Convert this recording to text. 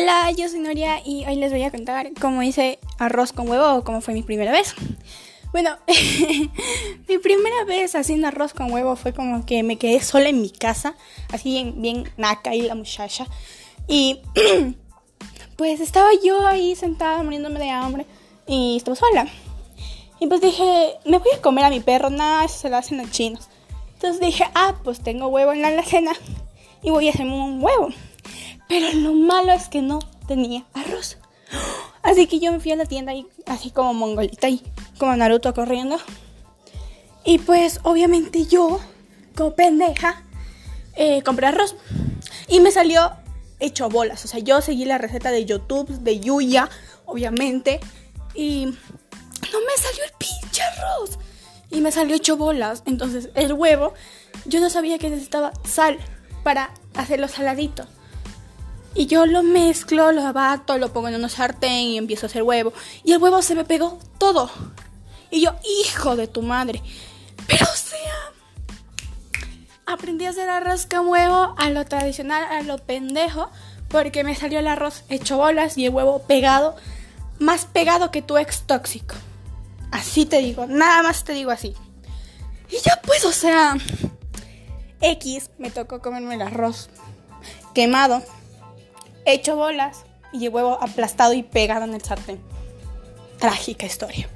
Hola, yo soy Noria y hoy les voy a contar cómo hice arroz con huevo o cómo fue mi primera vez. Bueno, mi primera vez haciendo arroz con huevo fue como que me quedé sola en mi casa, así bien, bien naca y la muchacha. Y pues estaba yo ahí sentada muriéndome de hambre y estaba sola. Y pues dije, me voy a comer a mi perro, nada, eso se lo hacen los chinos. Entonces dije, ah, pues tengo huevo en la alacena y voy a hacerme un huevo. Pero lo malo es que no tenía arroz. Así que yo me fui a la tienda y así como mongolita y como Naruto corriendo. Y pues obviamente yo, como pendeja, eh, compré arroz. Y me salió hecho bolas. O sea, yo seguí la receta de YouTube, de Yuya, obviamente. Y no me salió el pinche arroz. Y me salió hecho bolas. Entonces el huevo, yo no sabía que necesitaba sal para hacerlo saladito. Y yo lo mezclo, lo abato, lo pongo en una sartén y empiezo a hacer huevo. Y el huevo se me pegó todo. Y yo, hijo de tu madre. Pero o sea, aprendí a hacer arroz con huevo a lo tradicional, a lo pendejo, porque me salió el arroz hecho bolas y el huevo pegado, más pegado que tu ex tóxico. Así te digo, nada más te digo así. Y ya pues, o sea, X me tocó comerme el arroz quemado hecho bolas y el huevo aplastado y pegado en el sartén. Trágica historia.